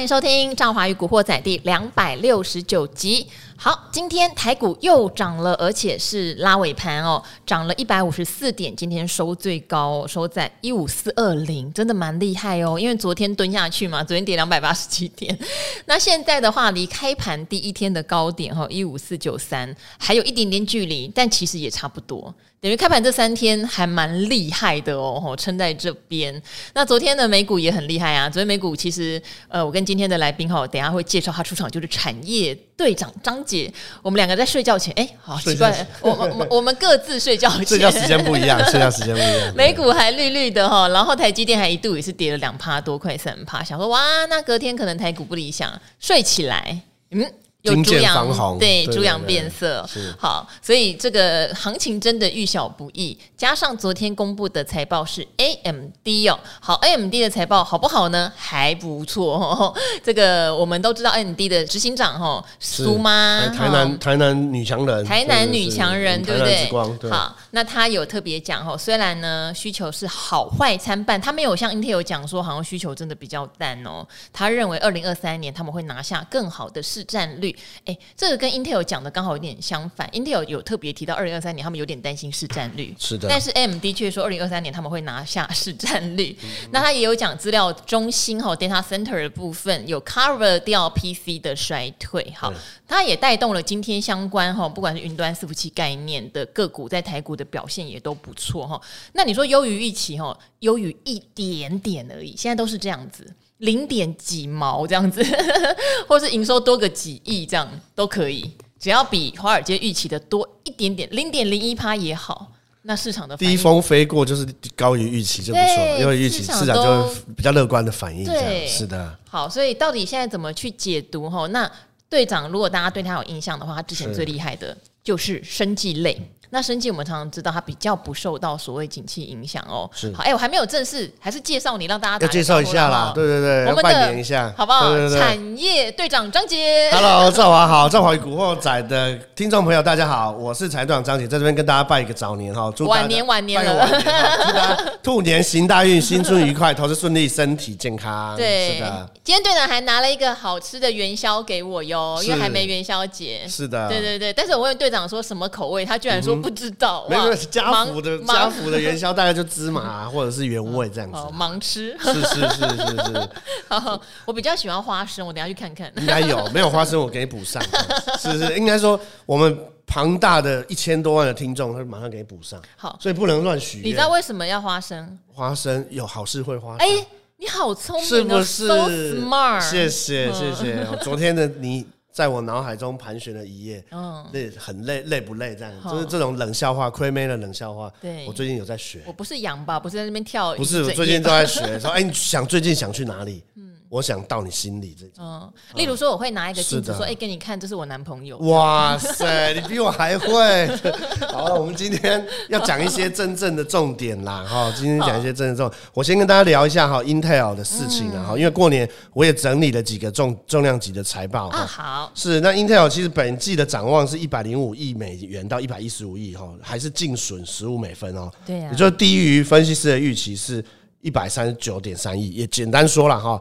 欢迎收听《赵华与古惑仔》第两百六十九集。好，今天台股又涨了，而且是拉尾盘哦，涨了一百五十四点，今天收最高，收在一五四二零，真的蛮厉害哦。因为昨天蹲下去嘛，昨天跌两百八十七点，那现在的话离开盘第一天的高点哈一五四九三还有一点点距离，但其实也差不多。等于开盘这三天还蛮厉害的哦，撑在这边。那昨天的美股也很厉害啊，昨天美股其实呃，我跟今天的来宾哈，等下会介绍他出场，就是产业队长张姐。我们两个在睡觉前，哎，好奇怪，我我我我们各自睡觉前，睡觉时间不一样，睡觉时间不一样。美股还绿绿的哈，然后台积电还一度也是跌了两趴多，快三趴，想说哇，那隔天可能台股不理想，睡起来，嗯。有猪羊，对，猪羊变色，好，所以这个行情真的遇小不易。加上昨天公布的财报是 AMD 哦，好，AMD 的财报好不好呢？还不错哦。这个我们都知道，AMD 的执行长哦苏妈，台南台南女强人，台南女强人，对不对？好，那他有特别讲哈，虽然呢需求是好坏参半，他没有像 Intel 讲说好像需求真的比较淡哦。他认为二零二三年他们会拿下更好的市占率。哎，这个跟 Intel 讲的刚好有点相反。Intel 有特别提到，二零二三年他们有点担心市占率，是的。但是 AMD 却说，二零二三年他们会拿下市占率。嗯、那他也有讲资料中心哈 data center 的部分有 cover 掉 PC 的衰退，好，它也带动了今天相关哈，不管是云端伺服器概念的个股，在台股的表现也都不错哈。那你说优于预期哈，优于一点点而已，现在都是这样子。零点几毛这样子，或是营收多个几亿这样都可以，只要比华尔街预期的多一点点，零点零一趴也好，那市场的第一风飞过就是高于预期就不错，因为预期市场就会比较乐观的反应。对，是的。好，所以到底现在怎么去解读哈？那队长，如果大家对他有印象的话，他之前最厉害的就是生技类。那生计我们常常知道它比较不受到所谓景气影响哦。是。好，哎、欸，我还没有正式，还是介绍你让大家要介绍一下啦。对对对，我们拜年一下，好不好？对对对，产业队长张杰。Hello，赵华好，赵华与古惑仔的听众朋友大家好，我是产业队长张杰，在这边跟大家拜一个早年哈，祝晚年晚年了，祝大家 兔年行大运，新春愉快，投资顺利，身体健康。对，是的。今天队长还拿了一个好吃的元宵给我哟，因为还没元宵节。是的。对对对，但是我问队长说什么口味，他居然说不知道。没有家福的家福的元宵，大概就芝麻或者是原味这样子。哦，盲吃。是是是是是。好，我比较喜欢花生，我等下去看看。应该有，没有花生我给你补上。是是，应该说我们庞大的一千多万的听众，他马上给你补上。好，所以不能乱许愿。你知道为什么要花生？花生有好事会花生。哎，你好聪明，是不是？So smart。谢谢谢谢。昨天的你。在我脑海中盘旋了一夜，嗯，累很累，累不累？这样就是这种冷笑话，亏妹的冷笑话。对，我最近有在学。我不是羊吧？不是在那边跳？不是，我最近都在学。说，哎，你想最近想去哪里？嗯。我想到你心里这种，嗯，例如说我会拿一个镜子说，哎，给你看，这是我男朋友。哇塞，你比我还会。好了，我们今天要讲一些真正的重点啦，哈，今天讲一些真正的重点。我先跟大家聊一下哈，Intel 的事情啊，哈，因为过年我也整理了几个重重量级的财报啊。好，是那 Intel 其实本季的展望是一百零五亿美元到一百一十五亿哈，还是净损十五美分哦。对呀，也就是低于分析师的预期是一百三十九点三亿，也简单说了哈。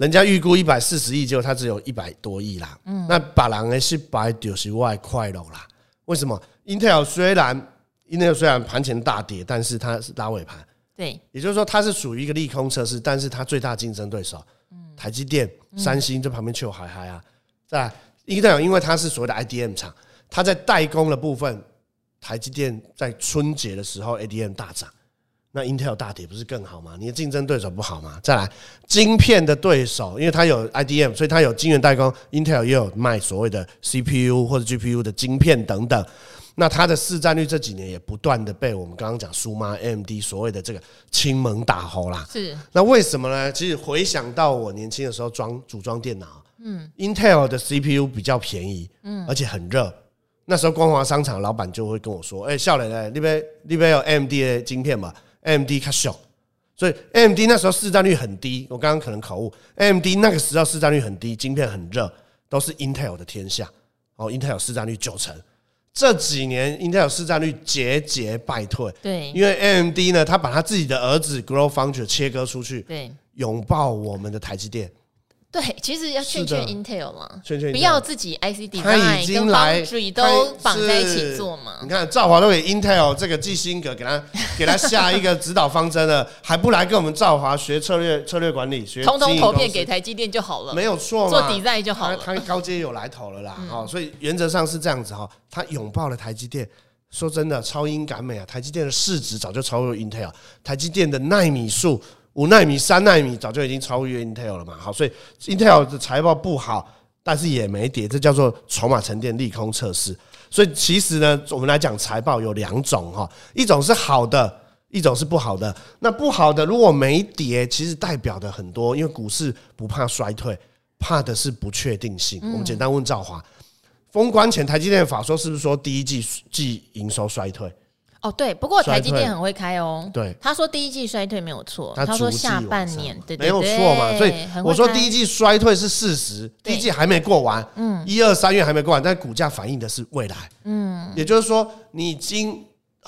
人家预估一百四十亿，结果他只有一百多亿啦。嗯，那把人是百九十万块了啦。为什么？Intel 虽然 Intel 虽然盘前大跌，但是它是拉尾盘。对，也就是说它是属于一个利空测试，但是它最大竞争对手，嗯台积电、三星在旁边就嗨嗨啊。在 Intel，因为它是所谓的 IDM 厂，它在代工的部分，台积电在春节的时候 ADM 大涨。那 Intel 大跌不是更好吗？你的竞争对手不好吗？再来，晶片的对手，因为它有 IDM，所以它有晶圆代工。Intel 也有卖所谓的 CPU 或者 GPU 的晶片等等。那它的市占率这几年也不断的被我们刚刚讲苏妈 AMD 所谓的这个亲蒙打猴啦。是。那为什么呢？其实回想到我年轻的时候装组装电脑，嗯，Intel 的 CPU 比较便宜，嗯，而且很热。那时候光华商场老板就会跟我说：“哎，少年嘞，那边那边有 AMD 的晶片嘛？” AMD 卡小，所以 AMD 那时候市占率很低。我刚刚可能口误，AMD 那个时候市占率很低，晶片很热，都是 Intel 的天下。哦，Intel 市占率九成。这几年 Intel 市占率节节败退。对，因为 AMD 呢，他把他自己的儿子 GlobalFoundries 切割出去，对，拥抱我们的台积电。对，其实要劝劝 Intel 嘛，劝劝，不要自己 IC design 他已经来跟都绑在一起做嘛。你看兆华都给 Intel 这个基辛格给他给他下一个指导方针了，还不来跟我们兆华学策略策略管理，学通通投片给台积电就好了，没有错嘛，做 design 就好了。他，他高阶有来头了啦，好、嗯，所以原则上是这样子哈。他拥抱了台积电，说真的，超英赶美啊！台积电的市值早就超越 Intel，台积电的奈米数。五纳米、三纳米早就已经超越 Intel 了嘛？好，所以 Intel 的财报不好，但是也没跌，这叫做筹码沉淀利空测试。所以其实呢，我们来讲财报有两种哈，一种是好的，一种是不好的。那不好的如果没跌，其实代表的很多，因为股市不怕衰退，怕的是不确定性。我们简单问赵华，封关前台积电法说是不是说第一季季营收衰退？哦，对，不过台积电很会开哦。对，他说第一季衰退没有错，他说下半年对，没有错嘛。所以我说第一季衰退是事实，第一季还没过完，嗯，一二三月还没过完，但股价反映的是未来，嗯，也就是说，你已经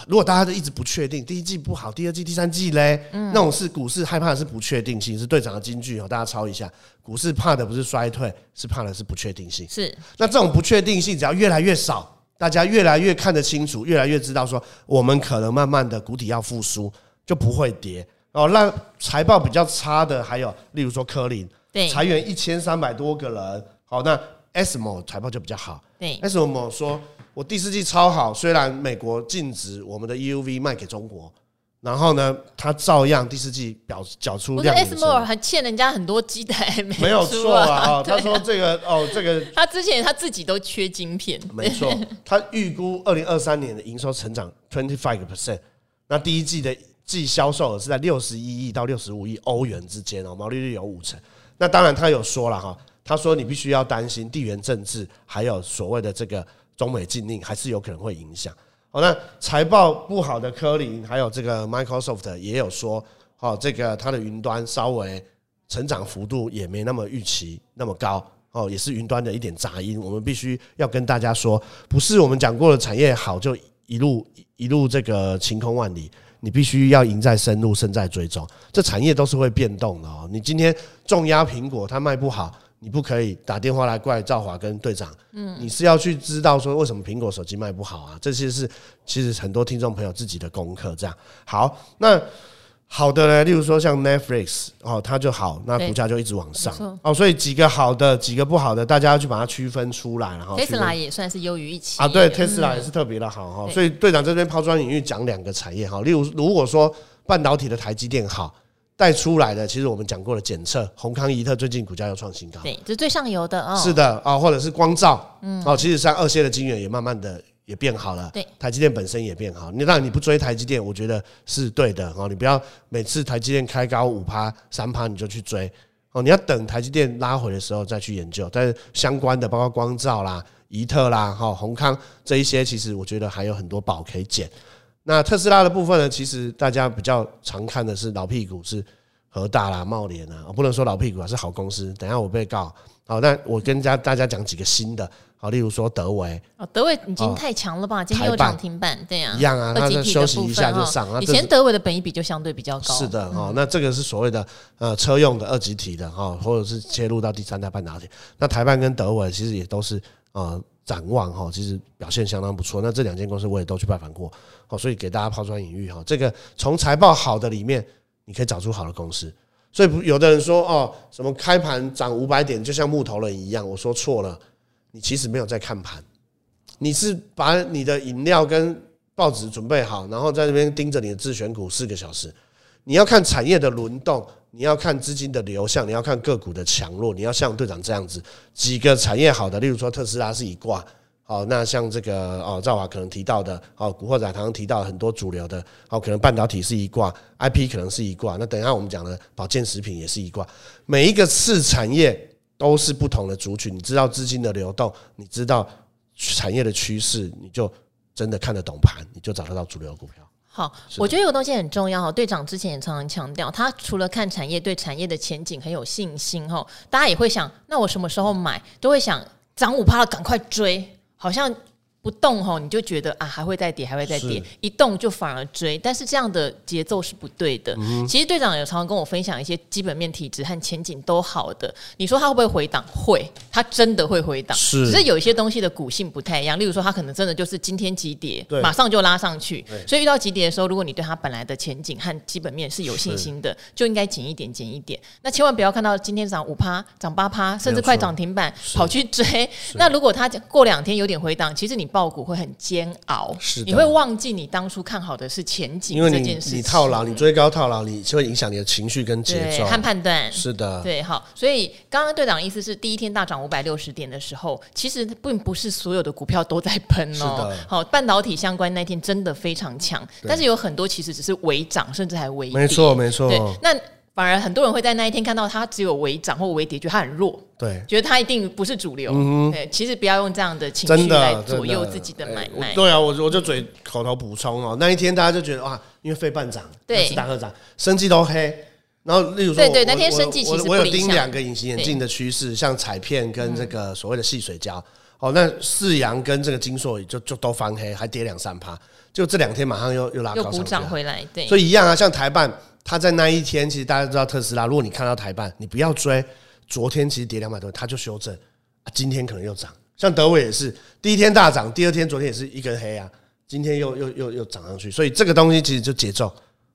如果大家都一直不确定，第一季不好，第二季、第三季嘞，那种是股市害怕的是不确定性，是队长的金句哦，大家抄一下。股市怕的不是衰退，是怕的是不确定性。是，那这种不确定性只要越来越少。大家越来越看得清楚，越来越知道说，我们可能慢慢的谷底要复苏，就不会跌哦。让财报比较差的还有，例如说科林，对，裁员一千三百多个人。好，那 ASML 财报就比较好。对，ASML 说我第四季超好，虽然美国禁止我们的 EUV 卖给中国。然后呢，他照样第四季表缴出量。不是 ASML 还欠人家很多机台没没有错啊！他说这个哦，这个他之前他自己都缺晶片。没错，他预估二零二三年的营收成长 twenty five percent，那第一季的季销售额是在六十一亿到六十五亿欧元之间哦，毛利率有五成。那当然他有说了哈，他说你必须要担心地缘政治，还有所谓的这个中美禁令，还是有可能会影响。好，那财报不好的科林，还有这个 Microsoft 也有说，哦，这个它的云端稍微成长幅度也没那么预期那么高，哦，也是云端的一点杂音。我们必须要跟大家说，不是我们讲过的产业好就一路一路这个晴空万里，你必须要赢在深入，胜在追踪。这产业都是会变动的哦。你今天重压苹果，它卖不好。你不可以打电话来怪赵华跟队长，嗯，你是要去知道说为什么苹果手机卖不好啊？这些是其实很多听众朋友自己的功课。这样好，那好的呢，例如说像 Netflix 哦，它就好，那股价就一直往上哦。所以几个好的，几个不好的，大家要去把它区分出来。然后 Tesla 也算是优于一期啊，对，Tesla 也是特别的好哈。所以队长这边抛砖引玉讲两个产业哈，例如如果说半导体的台积电好。带出来的，其实我们讲过了，检测宏康怡特最近股价又创新高，对，这是最上游的哦。是的啊，或者是光照，嗯，哦，其实像二线的晶圆也慢慢的也变好了，对，台积电本身也变好。你让你不追台积电，我觉得是对的哦。你不要每次台积电开高五趴三趴你就去追哦，你要等台积电拉回的时候再去研究。但是相关的包括光照啦、怡特啦、哈宏康这一些，其实我觉得还有很多宝可以捡。那特斯拉的部分呢？其实大家比较常看的是老屁股，是和大啦、茂联啊，我不能说老屁股啊，是好公司。等一下我被告，好，那我跟家大家讲几个新的，好，例如说德维哦，德维已经太强了吧？今天又涨停板，对呀，一样啊，那就休息一下就上。以前德维的本益比就相对比较高，是的哦。那这个是所谓的呃车用的二级体的哈，或者是切入到第三代半导体。那台半跟德维其实也都是呃。展望哈，其实表现相当不错。那这两间公司我也都去拜访过，好，所以给大家抛砖引玉哈。这个从财报好的里面，你可以找出好的公司。所以有的人说哦，什么开盘涨五百点就像木头人一样，我说错了，你其实没有在看盘，你是把你的饮料跟报纸准备好，然后在那边盯着你的自选股四个小时。你要看产业的轮动，你要看资金的流向，你要看个股的强弱，你要像队长这样子，几个产业好的，例如说特斯拉是一挂，好，那像这个哦，兆华可能提到的，哦，古惑仔常常提到很多主流的，哦，可能半导体是一挂，IP 可能是一挂，那等一下我们讲的保健食品也是一挂，每一个次产业都是不同的族群，你知道资金的流动，你知道产业的趋势，你就真的看得懂盘，你就找得到主流股票。好，我觉得有个东西很重要哈。队长之前也常常强调，他除了看产业，对产业的前景很有信心哈。大家也会想，那我什么时候买？都会想涨五趴了，赶快追，好像不动吼，你就觉得啊还会再跌，还会再跌，一动就反而追，但是这样的节奏是不对的。嗯、其实队长有常常跟我分享一些基本面、体质和前景都好的，你说他会不会回档？会，他真的会回档。是，只是有一些东西的股性不太一样，例如说他可能真的就是今天急跌，马上就拉上去，所以遇到急跌的时候，如果你对他本来的前景和基本面是有信心的，就应该减一点，减一点。那千万不要看到今天涨五趴、涨八趴，甚至快涨停板跑去追。那如果他过两天有点回档，其实你。爆股会很煎熬，是的，你会忘记你当初看好的是前景，因为你你套牢，你追高套牢，你就会影响你的情绪跟节奏和判断。是的，对，好，所以刚刚队长的意思是，第一天大涨五百六十点的时候，其实并不是所有的股票都在喷哦。好，半导体相关那天真的非常强，但是有很多其实只是微涨，甚至还微跌。没错，没错。对，那。反而很多人会在那一天看到它只有微涨或微跌，觉得它很弱，对，觉得它一定不是主流。嗯、对，其实不要用这样的情绪来左右自己的买卖。欸、对啊，我我就嘴口头补充哦，那一天大家就觉得哇，因为费半涨，对，是大科涨，生技都黑。然后例如说，对对，那天生计其实我有盯两个隐形眼镜的趋势，像彩片跟这个所谓的细水胶。嗯、哦，那四阳跟这个金硕就就都翻黑，还跌两三趴，就这两天马上又又拉高上去，又补涨回来。对，所以一样啊，像台办。他在那一天，其实大家都知道特斯拉。如果你看到台办，你不要追。昨天其实跌两百多，它就修正啊。今天可能又涨，像德伟也是，第一天大涨，第二天昨天也是一根黑啊。今天又又又又涨上去，所以这个东西其实就节奏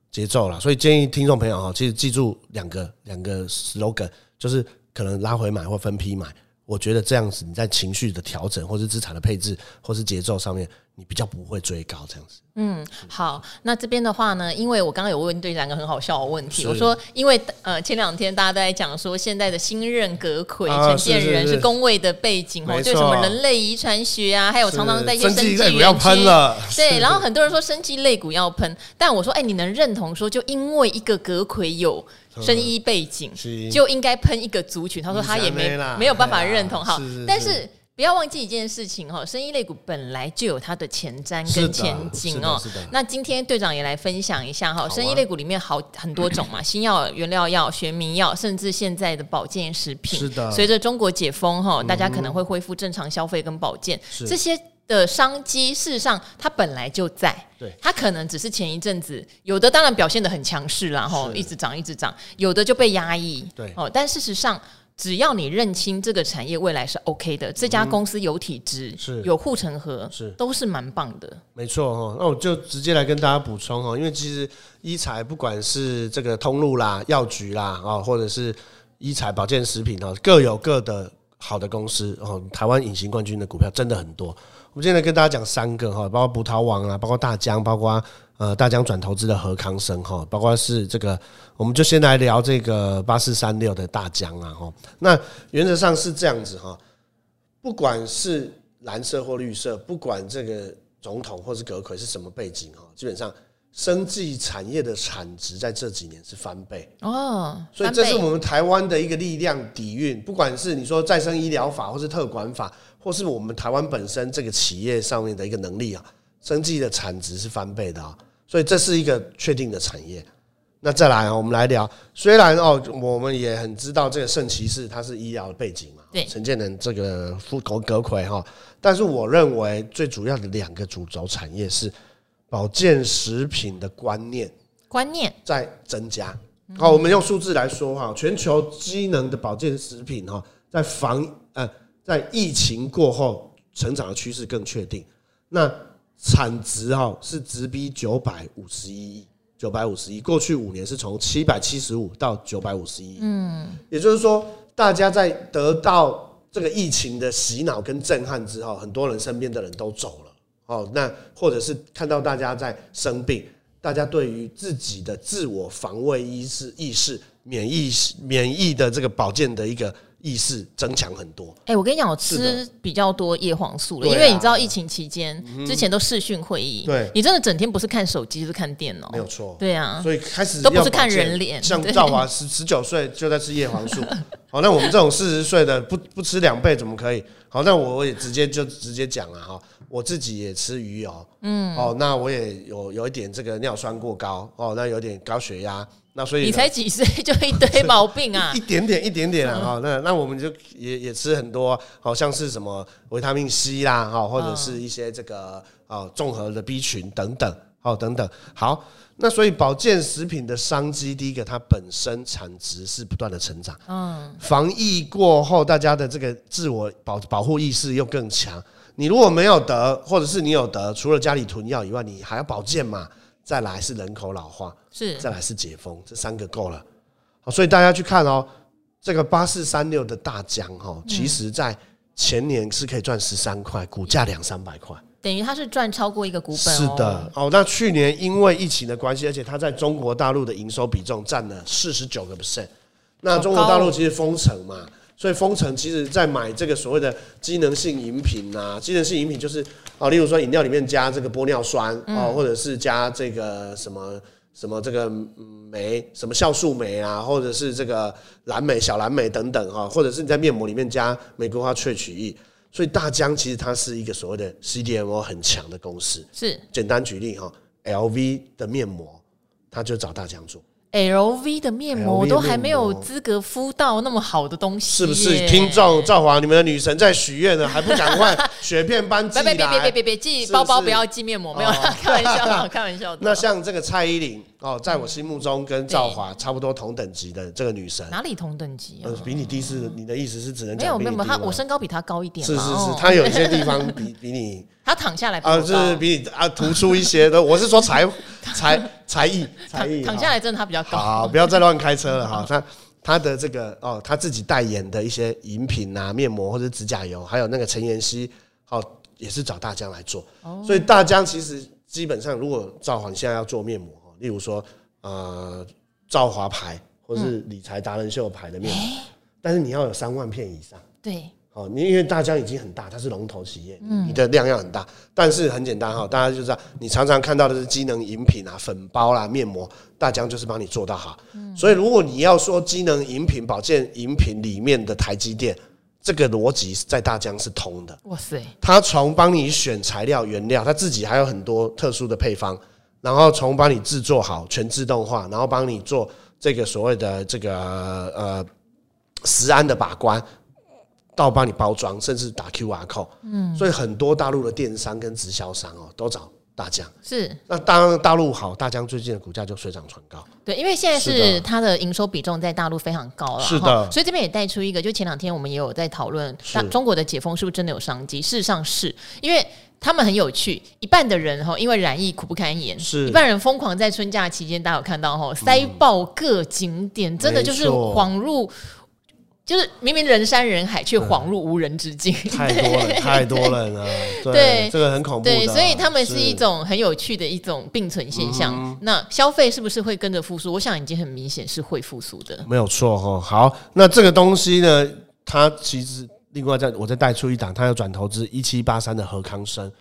节奏了。所以建议听众朋友啊，其实记住两个两个 slogan，就是可能拉回买或分批买。我觉得这样子你在情绪的调整，或是资产的配置，或是节奏上面。你比较不会追高这样子。嗯，好，那这边的话呢，因为我刚刚有问队长一个很好笑的问题，我说，因为呃前两天大家都在讲说，现在的新任阁魁陈建仁是工位的背景哦，就什么人类遗传学啊，还有常常在一些生技类股要喷了，对，然后很多人说生技肋骨要喷，但我说，哎，你能认同说，就因为一个阁魁有生医背景，就应该喷一个族群？他说他也没没有办法认同，好，但是。不要忘记一件事情哈，生意类股本来就有它的前瞻跟前景哦。那今天队长也来分享一下哈，生意类股里面好很多种嘛，新药、原料药、学名药，甚至现在的保健食品。是的。随着中国解封哈，大家可能会恢复正常消费跟保健，这些的商机事实上它本来就在。对。它可能只是前一阵子有的当然表现的很强势啦哈，一直涨一直涨，有的就被压抑。对。哦，但事实上。只要你认清这个产业未来是 OK 的，这家公司有体制，嗯、是有护城河，是都是蛮棒的。没错哈，那我就直接来跟大家补充哈，因为其实医材不管是这个通路啦、药局啦啊，或者是医材保健食品啊，各有各的好的公司哦。台湾隐形冠军的股票真的很多。我们现在跟大家讲三个哈，包括葡萄王啊，包括大江，包括。呃，大江转投资的何康生哈，包括是这个，我们就先来聊这个八四三六的大江啊哈。那原则上是这样子哈，不管是蓝色或绿色，不管这个总统或是阁揆是什么背景哈，基本上生技产业的产值在这几年是翻倍哦，所以这是我们台湾的一个力量底蕴。不管是你说再生医疗法，或是特管法，或是我们台湾本身这个企业上面的一个能力啊，生技的产值是翻倍的啊。所以这是一个确定的产业。那再来，我们来聊。虽然哦，我们也很知道这个圣骑士它是医疗的背景嘛，对，陈建仁这个副阁阁揆哈。但是我认为最主要的两个主轴产业是保健食品的观念观念在增加。好，我们用数字来说哈，全球机能的保健食品哈，在防呃在疫情过后成长的趋势更确定。那产值哈是直逼九百五十一亿，九百五十亿。过去五年是从七百七十五到九百五十一亿，嗯，也就是说，大家在得到这个疫情的洗脑跟震撼之后，很多人身边的人都走了，哦，那或者是看到大家在生病，大家对于自己的自我防卫意识、意识、免疫、免疫的这个保健的一个。意识增强很多。哎、欸，我跟你讲，我吃比较多叶黄素了，因为你知道疫情期间、嗯、之前都视讯会议，对，你真的整天不是看手机就是看电脑，没有错。对啊，所以开始都不是看人脸。像赵华十十九岁就在吃叶黄素，好，那我们这种四十岁的不不吃两倍怎么可以？好，那我也直接就直接讲了哈，我自己也吃鱼油，嗯，哦，那我也有有一点这个尿酸过高，哦，那有点高血压，那所以你才几岁就一堆毛病啊？一点点一点点啊，哈，那那我们就也也吃很多，好像是什么维他命 C 啦，哈，或者是一些这个哦综合的 B 群等等，哦等等，好。那所以保健食品的商机，第一个它本身产值是不断的成长。嗯，防疫过后，大家的这个自我保保护意识又更强。你如果没有得，或者是你有得，除了家里囤药以外，你还要保健嘛？再来是人口老化，是再来是解封，这三个够了。好，所以大家去看哦，这个八四三六的大江哈，其实在前年是可以赚十三块，股价两三百块。等于它是赚超过一个股本。是的，哦，那去年因为疫情的关系，而且它在中国大陆的营收比重占了四十九个 percent。那中国大陆其实封城嘛，所以封城其实在买这个所谓的机能性饮品啊，机能性饮品就是啊，例如说饮料里面加这个玻尿酸啊，或者是加这个什么什么这个酶，什么酵素酶啊，或者是这个蓝莓、小蓝莓等等啊，或者是你在面膜里面加玫瑰花萃取液。所以大疆其实它是一个所谓的 CDMO 很强的公司。是，简单举例哈，LV 的面膜，它就找大疆做。LV 的面膜都还没有资格敷到那么好的东西，是不是？听众赵华，你们的女神在许愿呢，还不赶快 雪片般寄来？别别别别别别寄包包，不要寄面膜，没有开玩笑，开玩笑。那像这个蔡依林哦，在我心目中跟赵华差不多同等级的这个女神，哪里同等级啊？比你低是？你的意思是只能没有没有，她我身高比她高一点。是是是，她有一些地方比比你。他躺下来啊，是比你啊突出一些的。我是说才才才艺才艺，躺下来真的他比较高。好，不要再乱开车了哈。他他的这个哦，他自己代言的一些饮品啊、面膜或者指甲油，还有那个陈妍希，哦，也是找大江来做。所以大江其实基本上，如果赵华现在要做面膜，例如说呃赵华牌或是理财达人秀牌的面膜，但是你要有三万片以上。对。哦，你因为大疆已经很大，它是龙头企业，你的量要很大。但是很简单哈，大家就知道，你常常看到的是机能饮品啊、粉包啦、面膜，大疆就是帮你做到好。所以如果你要说机能饮品、保健饮品里面的台积电，这个逻辑在大疆是通的。哇塞，他从帮你选材料原料，他自己还有很多特殊的配方，然后从帮你制作好全自动化，然后帮你做这个所谓的这个呃食安的把关。到帮你包装，甚至打 QR code，嗯，所以很多大陆的电商跟直销商哦，都找大疆。是，那当然大陆好，大疆最近的股价就水涨船高。对，因为现在是它的营收比重在大陆非常高了，是的。所以这边也带出一个，就前两天我们也有在讨论，那中国的解封是不是真的有商机？事实上是，因为他们很有趣，一半的人哈，因为染疫苦不堪言，是一半人疯狂在春假期间，大家有看到哈，塞爆各景点，真的就是恍入。就是明明人山人海，却恍入无人之境。太多了，太多人了。对，这个很恐怖。对，所以他们是一种很有趣的一种并存现象。那消费是不是会跟着复苏？我想已经很明显是会复苏的。没有错哈。好，那这个东西呢，它其实另外再我再带出一档，它要转投资一七八三的何康生。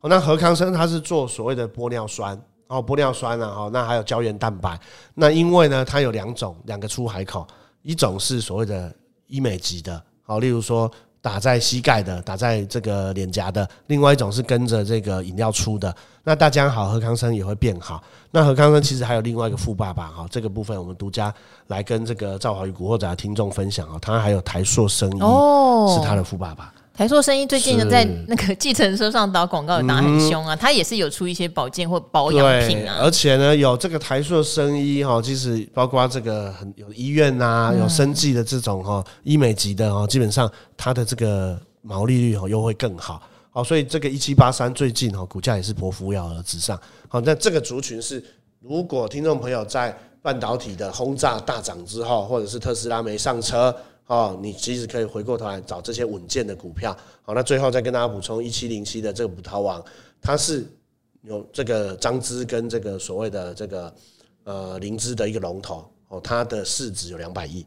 哦，那何康生他是做所谓的玻尿酸，哦，玻尿酸啊，那还有胶原蛋白。那因为呢，它有两种，两个出海口，一种是所谓的。医美级的，好，例如说打在膝盖的，打在这个脸颊的，另外一种是跟着这个饮料出的。那大家好，何康生也会变好。那何康生其实还有另外一个富爸爸，哈，这个部分我们独家来跟这个赵华宇古惑仔的听众分享啊，他还有台塑生意是他的富爸爸。台塑生意最近呢，在那个计程车上打广告也打很凶啊，他也是有出一些保健或保养品啊。而且呢，有这个台塑生意哈，其实包括这个很有医院呐，有生技的这种哈医美级的哦，基本上它的这个毛利率哦又会更好。好，所以这个一七八三最近哈股价也是波扶摇而直上。好，那这个族群是如果听众朋友在半导体的轰炸大涨之后，或者是特斯拉没上车。哦，你其实可以回过头来找这些稳健的股票。好，那最后再跟大家补充一七零七的这个葡萄王，它是有这个张芝跟这个所谓的这个呃灵芝的一个龙头哦，它的市值有两百亿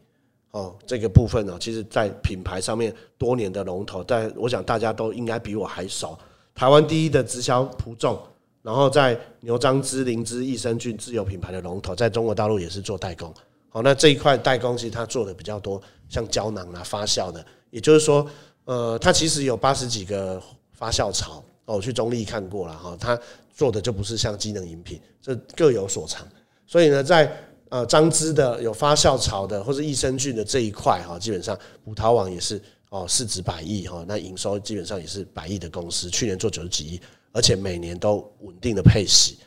哦，这个部分呢，其实在品牌上面多年的龙头，但我想大家都应该比我还熟。台湾第一的直销葡众，然后在牛樟芝、灵芝、益生菌自有品牌的龙头，在中国大陆也是做代工。好，那这一块代工其实它做的比较多。像胶囊啦、发酵的，也就是说，呃，它其实有八十几个发酵槽哦，我去中立看过了哈，它做的就不是像机能饮品，这各有所长。所以呢，在呃张芝的有发酵槽的或者益生菌的这一块哈，基本上葡萄网也是哦市值百亿哈，那营收基本上也是百亿的公司，去年做九十几亿，而且每年都稳定的配息。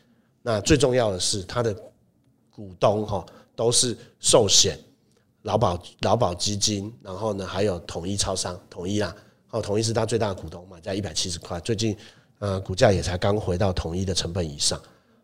那最重要的是它的股东哈都是寿险。劳保劳保基金，然后呢，还有统一超商，统一啦，哦，统一是他最大的股东嘛，在一百七十块，最近呃股价也才刚回到统一的成本以上，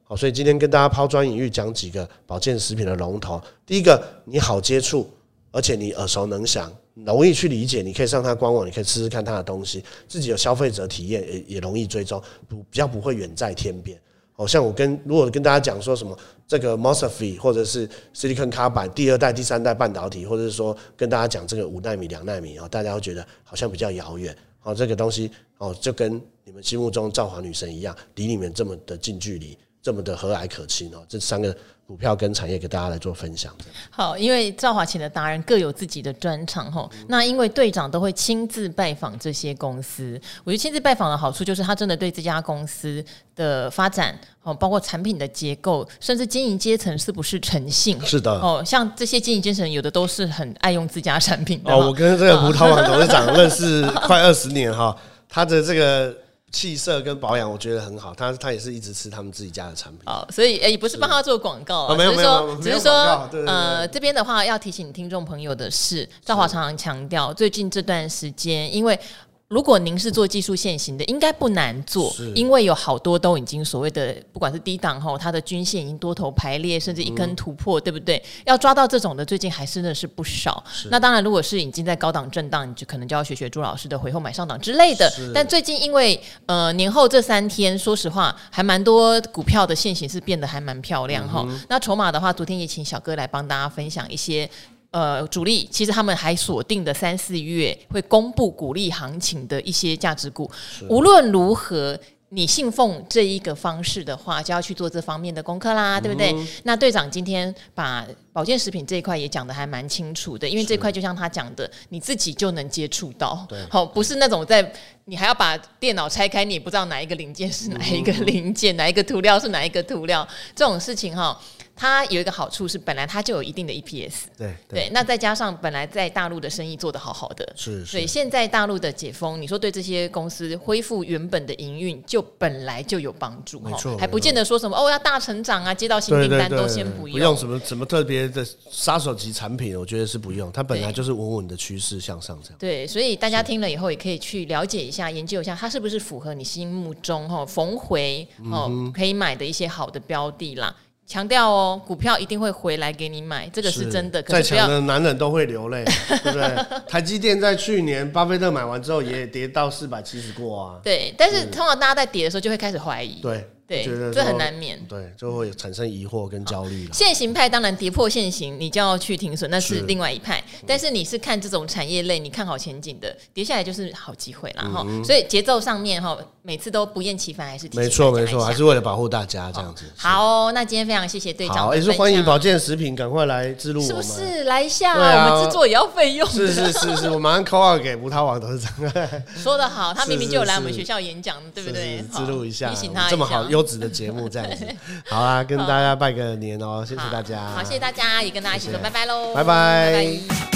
好，所以今天跟大家抛砖引玉，讲几个保健食品的龙头。第一个，你好接触，而且你耳熟能详，容易去理解，你可以上他官网，你可以试试看他的东西，自己有消费者体验，也也容易追踪，不比较不会远在天边。哦像我跟如果跟大家讲说什么这个 MOSFET 或者是 Silicon car，第二代、第三代半导体，或者是说跟大家讲这个五纳米、两纳米，大家会觉得好像比较遥远。哦，这个东西哦，就跟你们心目中造华女神一样，离你们这么的近距离，这么的和蔼可亲哦。这三个。股票跟产业给大家来做分享。好，因为赵华请的达人各有自己的专长哈。那因为队长都会亲自拜访这些公司，我觉得亲自拜访的好处就是他真的对这家公司的发展哦，包括产品的结构，甚至经营阶层是不是诚信？是的哦，像这些经营阶层有的都是很爱用自家产品的。哦，我跟这个葡萄网董事长 认识快二十年哈，他的这个。气色跟保养，我觉得很好。他他也是一直吃他们自己家的产品。哦，所以诶，也不是帮他做广告啊，没有没有，只是说，呃，这边的话要提醒听众朋友的是，赵华常常强调，最近这段时间，因为。如果您是做技术线型的，应该不难做，因为有好多都已经所谓的，不管是低档后，它的均线已经多头排列，甚至一根突破，对不对？要抓到这种的，最近还真的是不少。那当然，如果是已经在高档震荡，你就可能就要学学朱老师的回后买上档之类的。但最近因为呃年后这三天，说实话还蛮多股票的线型是变得还蛮漂亮哈。那筹码的话，昨天也请小哥来帮大家分享一些。呃，主力其实他们还锁定的三四月会公布股利行情的一些价值股。无论如何，你信奉这一个方式的话，就要去做这方面的功课啦，对不对？嗯、那队长今天把保健食品这一块也讲的还蛮清楚的，因为这块就像他讲的，你自己就能接触到，好，不是那种在你还要把电脑拆开，你也不知道哪一个零件是哪一个零件，嗯、哪一个涂料是哪一个涂料，这种事情哈。它有一个好处是，本来它就有一定的 EPS，对对，对，那再加上本来在大陆的生意做得好好的，是，所以现在大陆的解封，你说对这些公司恢复原本的营运，就本来就有帮助，没错，还不见得说什么哦要大成长啊，接到新订单都先不用，不用。什么什么特别的杀手级产品，我觉得是不用，它本来就是稳稳的趋势向上这样。对，所以大家听了以后也可以去了解一下，研究一下它是不是符合你心目中哈逢回哦可以买的一些好的标的啦。强调哦，股票一定会回来给你买，这个是真的。再强的男人都会流泪，对不对？台积电在去年巴菲特买完之后也跌到四百七十过啊。对，但是通常大家在跌的时候就会开始怀疑。对。对，这很难免。对，就会产生疑惑跟焦虑了。现行派当然跌破现行，你就要去停损，那是另外一派。但是你是看这种产业类，你看好前景的，跌下来就是好机会了哈。所以节奏上面哈，每次都不厌其烦，还是没错没错，还是为了保护大家这样子。好，那今天非常谢谢队长，也是欢迎保健食品赶快来置入我们，是不是？来一下，我们制作也要费用。是是是是，我马上 call out 给葡萄王董事长。说的好，他明明就有来我们学校演讲，对不对？置入一下，提醒他这么好优质的节目。这样子，好啊，跟大家拜个年哦，谢谢大家，好，谢谢大家，也跟大家一起说拜拜喽，拜拜。